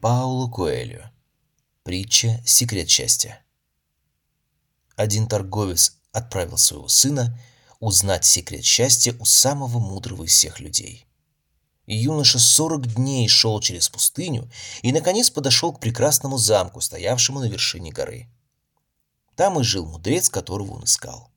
Пауло Коэльо. Притча «Секрет счастья». Один торговец отправил своего сына узнать секрет счастья у самого мудрого из всех людей. Юноша сорок дней шел через пустыню и, наконец, подошел к прекрасному замку, стоявшему на вершине горы. Там и жил мудрец, которого он искал.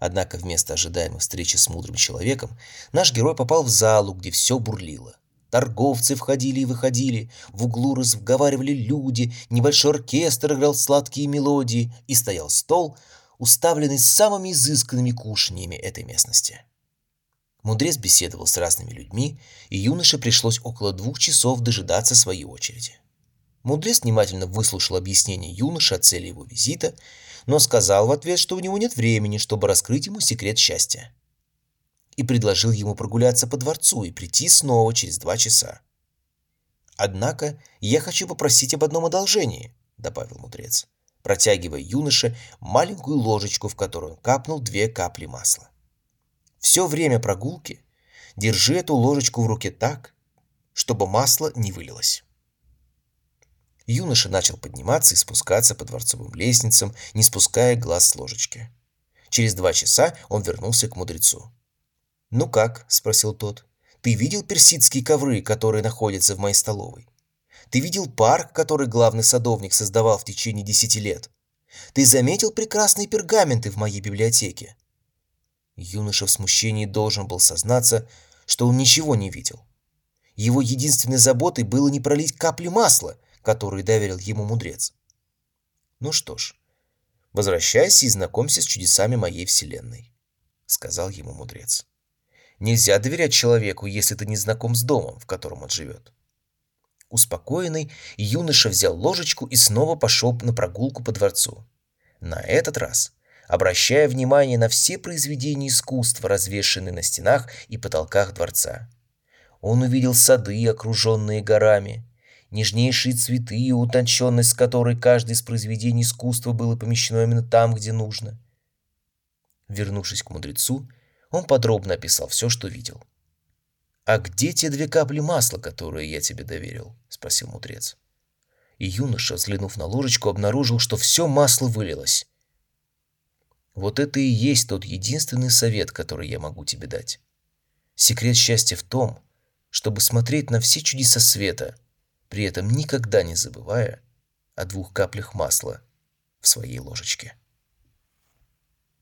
Однако вместо ожидаемой встречи с мудрым человеком наш герой попал в залу, где все бурлило. Торговцы входили и выходили, в углу разговаривали люди, небольшой оркестр играл сладкие мелодии, и стоял стол, уставленный самыми изысканными кушаньями этой местности. Мудрец беседовал с разными людьми, и юноше пришлось около двух часов дожидаться своей очереди. Мудрец внимательно выслушал объяснение юноши о цели его визита, но сказал в ответ, что у него нет времени, чтобы раскрыть ему секрет счастья и предложил ему прогуляться по дворцу и прийти снова через два часа. «Однако я хочу попросить об одном одолжении», — добавил мудрец, протягивая юноше маленькую ложечку, в которую он капнул две капли масла. «Все время прогулки держи эту ложечку в руке так, чтобы масло не вылилось». Юноша начал подниматься и спускаться по дворцовым лестницам, не спуская глаз с ложечки. Через два часа он вернулся к мудрецу. «Ну как?» – спросил тот. «Ты видел персидские ковры, которые находятся в моей столовой? Ты видел парк, который главный садовник создавал в течение десяти лет? Ты заметил прекрасные пергаменты в моей библиотеке?» Юноша в смущении должен был сознаться, что он ничего не видел. Его единственной заботой было не пролить капли масла, которые доверил ему мудрец. «Ну что ж, возвращайся и знакомься с чудесами моей вселенной», — сказал ему мудрец. Нельзя доверять человеку, если ты не знаком с домом, в котором он живет. Успокоенный, юноша взял ложечку и снова пошел на прогулку по дворцу. На этот раз, обращая внимание на все произведения искусства, развешанные на стенах и потолках дворца. Он увидел сады, окруженные горами, нежнейшие цветы и утонченность, с которой каждое из произведений искусства было помещено именно там, где нужно. Вернувшись к мудрецу, он подробно описал все, что видел. «А где те две капли масла, которые я тебе доверил?» — спросил мудрец. И юноша, взглянув на ложечку, обнаружил, что все масло вылилось. Вот это и есть тот единственный совет, который я могу тебе дать. Секрет счастья в том, чтобы смотреть на все чудеса света, при этом никогда не забывая о двух каплях масла в своей ложечке.